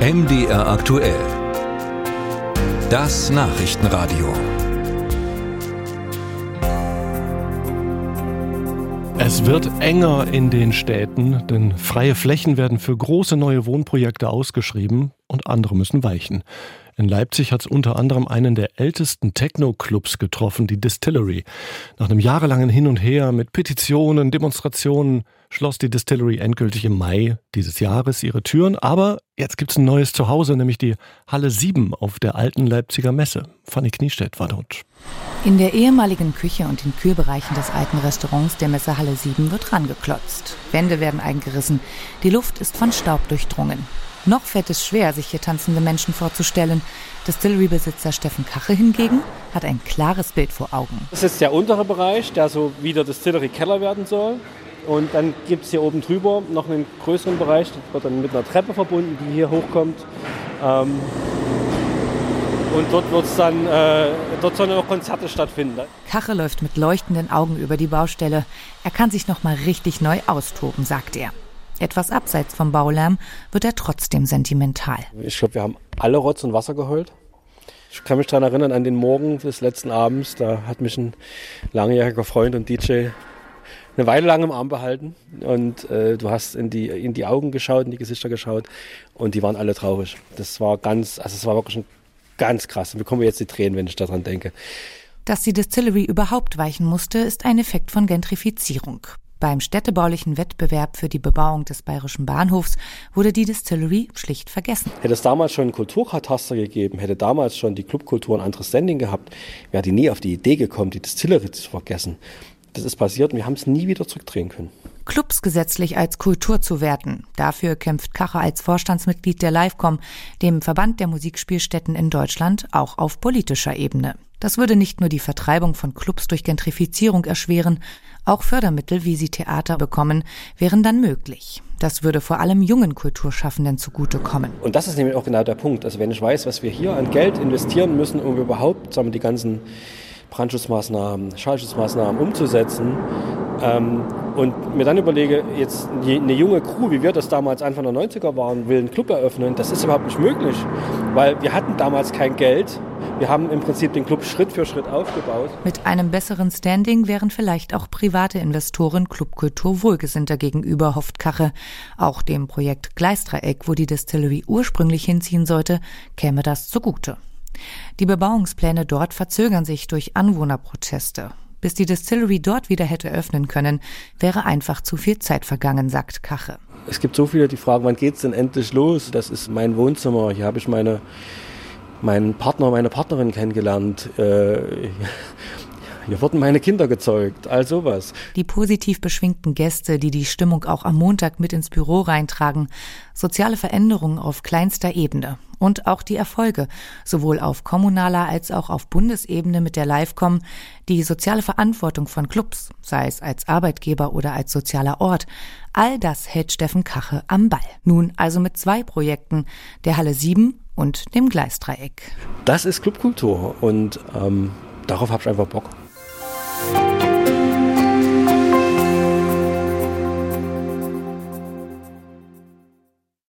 MDR aktuell. Das Nachrichtenradio. Es wird enger in den Städten, denn freie Flächen werden für große neue Wohnprojekte ausgeschrieben und andere müssen weichen. In Leipzig hat es unter anderem einen der ältesten Techno-Clubs getroffen, die Distillery. Nach einem jahrelangen Hin und Her mit Petitionen, Demonstrationen schloss die Distillery endgültig im Mai dieses Jahres ihre Türen. Aber jetzt gibt es ein neues Zuhause, nämlich die Halle 7 auf der alten Leipziger Messe. Fanny Kniestedt war dort. In der ehemaligen Küche und den Kühlbereichen des alten Restaurants der Messehalle 7 wird rangeklotzt. Wände werden eingerissen. Die Luft ist von Staub durchdrungen. Noch fällt es schwer, sich hier tanzende Menschen vorzustellen. Distillery-Besitzer Steffen Kache hingegen hat ein klares Bild vor Augen. Das ist der untere Bereich, der so wie der Distillery-Keller werden soll. Und dann gibt es hier oben drüber noch einen größeren Bereich, das wird dann mit einer Treppe verbunden, die hier hochkommt. Ähm und dort wird's dann, äh, dort sollen auch Konzerte stattfinden. Kache läuft mit leuchtenden Augen über die Baustelle. Er kann sich noch mal richtig neu austoben, sagt er. Etwas abseits vom Baulärm wird er trotzdem sentimental. Ich glaube, wir haben alle Rotz und Wasser geheult. Ich kann mich daran erinnern, an den Morgen des letzten Abends, da hat mich ein langjähriger Freund und DJ eine Weile lang im Arm behalten und äh, du hast in die, in die Augen geschaut, in die Gesichter geschaut und die waren alle traurig. Das war ganz, also es war wirklich ein, ganz krass. Und mir kommen jetzt die Tränen, wenn ich daran denke. Dass die Distillery überhaupt weichen musste, ist ein Effekt von Gentrifizierung. Beim städtebaulichen Wettbewerb für die Bebauung des bayerischen Bahnhofs wurde die Distillery schlicht vergessen. Hätte es damals schon einen Kulturkataster gegeben, hätte damals schon die Clubkultur ein anderes Standing gehabt, wäre die nie auf die Idee gekommen, die Distillery zu vergessen. Das ist passiert und wir haben es nie wieder zurückdrehen können. Clubs gesetzlich als Kultur zu werten. Dafür kämpft Kacher als Vorstandsmitglied der Livecom, dem Verband der Musikspielstätten in Deutschland, auch auf politischer Ebene. Das würde nicht nur die Vertreibung von Clubs durch Gentrifizierung erschweren, auch Fördermittel, wie sie Theater bekommen, wären dann möglich. Das würde vor allem jungen Kulturschaffenden zugutekommen. Und das ist nämlich auch genau der Punkt. Also wenn ich weiß, was wir hier an Geld investieren müssen, um überhaupt sagen wir, die ganzen Brandschutzmaßnahmen, Schallschutzmaßnahmen umzusetzen, ähm, und mir dann überlege, jetzt eine junge Crew, wie wir das damals Anfang der 90er waren, will einen Club eröffnen, das ist überhaupt nicht möglich, weil wir hatten damals kein Geld. Wir haben im Prinzip den Club Schritt für Schritt aufgebaut. Mit einem besseren Standing wären vielleicht auch private Investoren Clubkultur wohlgesinnter gegenüber, hofft Kache. Auch dem Projekt Gleisdreieck, wo die Distillery ursprünglich hinziehen sollte, käme das zugute. Die Bebauungspläne dort verzögern sich durch Anwohnerproteste. Bis die Distillery dort wieder hätte öffnen können, wäre einfach zu viel Zeit vergangen, sagt Kache. Es gibt so viele, die fragen, wann geht's denn endlich los? Das ist mein Wohnzimmer. Hier habe ich meine, meinen Partner, meine Partnerin kennengelernt. Äh, hier wurden meine Kinder gezeugt, all sowas. Die positiv beschwingten Gäste, die die Stimmung auch am Montag mit ins Büro reintragen, soziale Veränderungen auf kleinster Ebene und auch die Erfolge, sowohl auf kommunaler als auch auf Bundesebene mit der Livecom, die soziale Verantwortung von Clubs, sei es als Arbeitgeber oder als sozialer Ort, all das hält Steffen Kache am Ball. Nun also mit zwei Projekten, der Halle 7 und dem Gleisdreieck. Das ist Clubkultur und ähm, darauf habe ich einfach Bock.